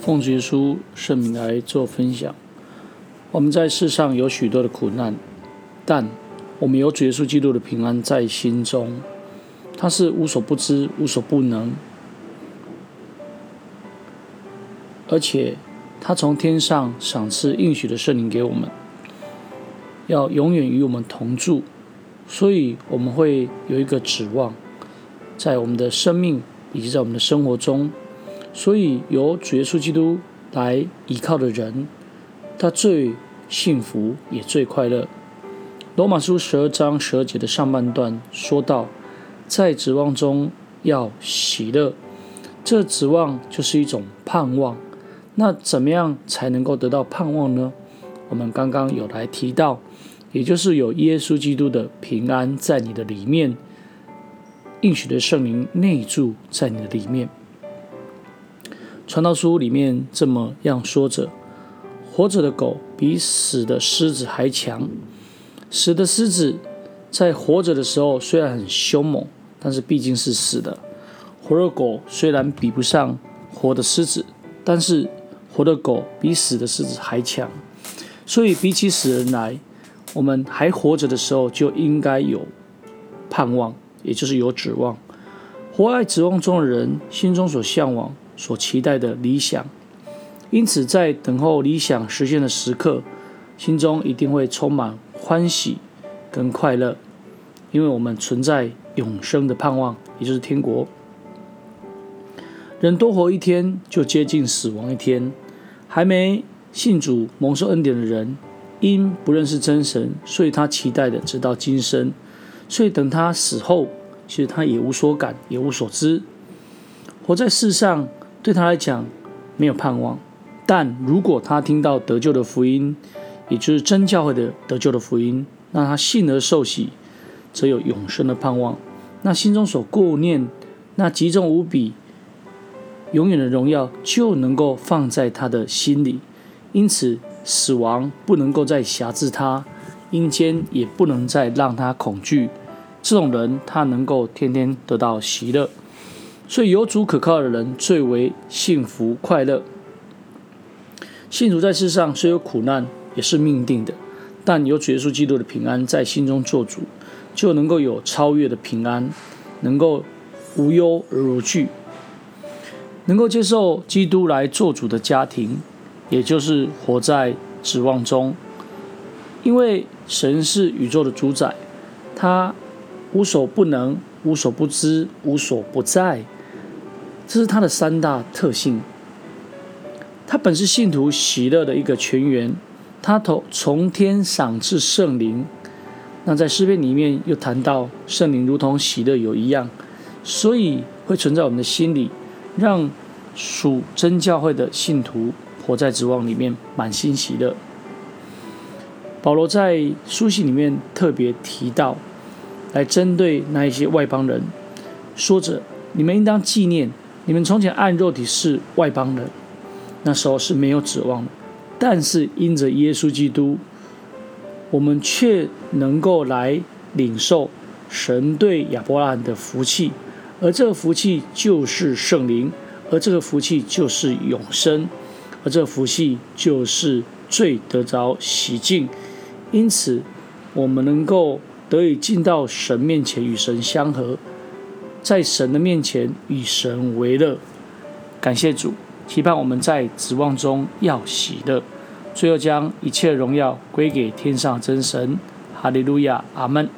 奉主耶稣圣名来做分享。我们在世上有许多的苦难，但我们有主耶稣基督的平安在心中。他是无所不知、无所不能，而且他从天上赏赐应许的圣灵给我们，要永远与我们同住。所以我们会有一个指望，在我们的生命以及在我们的生活中。所以由主耶稣基督来依靠的人，他最幸福也最快乐。罗马书十二章十二节的上半段说到，在指望中要喜乐。这指望就是一种盼望。那怎么样才能够得到盼望呢？我们刚刚有来提到。也就是有耶稣基督的平安在你的里面，应许的圣灵内住在你的里面。传道书里面这么样说着：活着的狗比死的狮子还强。死的狮子在活着的时候虽然很凶猛，但是毕竟是死的；活的狗虽然比不上活的狮子，但是活的狗比死的狮子还强。所以比起死人来，我们还活着的时候，就应该有盼望，也就是有指望。活在指望中的人，心中所向往、所期待的理想，因此在等候理想实现的时刻，心中一定会充满欢喜跟快乐，因为我们存在永生的盼望，也就是天国。人多活一天，就接近死亡一天。还没信主蒙受恩典的人，因不认识真神，所以他期待的直到今生，所以等他死后，其实他也无所感，也无所知。活在世上对他来讲没有盼望，但如果他听到得救的福音，也就是真教会的得救的福音，那他信而受洗，则有永生的盼望。那心中所顾念那极重无比、永远的荣耀，就能够放在他的心里。因此。死亡不能够再辖制他，阴间也不能再让他恐惧。这种人，他能够天天得到喜乐。所以有主可靠的人最为幸福快乐。信主在世上虽有苦难，也是命定的，但有主耶稣基督的平安在心中做主，就能够有超越的平安，能够无忧而无惧，能够接受基督来做主的家庭。也就是活在指望中，因为神是宇宙的主宰，他无所不能、无所不知、无所不在，这是他的三大特性。他本是信徒喜乐的一个泉源，他从从天赏赐圣灵。那在诗篇里面又谈到圣灵如同喜乐油一样，所以会存在我们的心里，让属真教会的信徒。活在指望里面，满心喜乐。保罗在书信里面特别提到，来针对那一些外邦人，说着：你们应当纪念，你们从前按肉体是外邦人，那时候是没有指望的，但是因着耶稣基督，我们却能够来领受神对亚伯拉罕的福气，而这个福气就是圣灵，而这个福气就是永生。而这个福气就是罪得着洗净，因此我们能够得以进到神面前与神相合，在神的面前与神为乐。感谢主，期盼我们在指望中要喜乐，最后将一切荣耀归给天上真神。哈利路亚，阿门。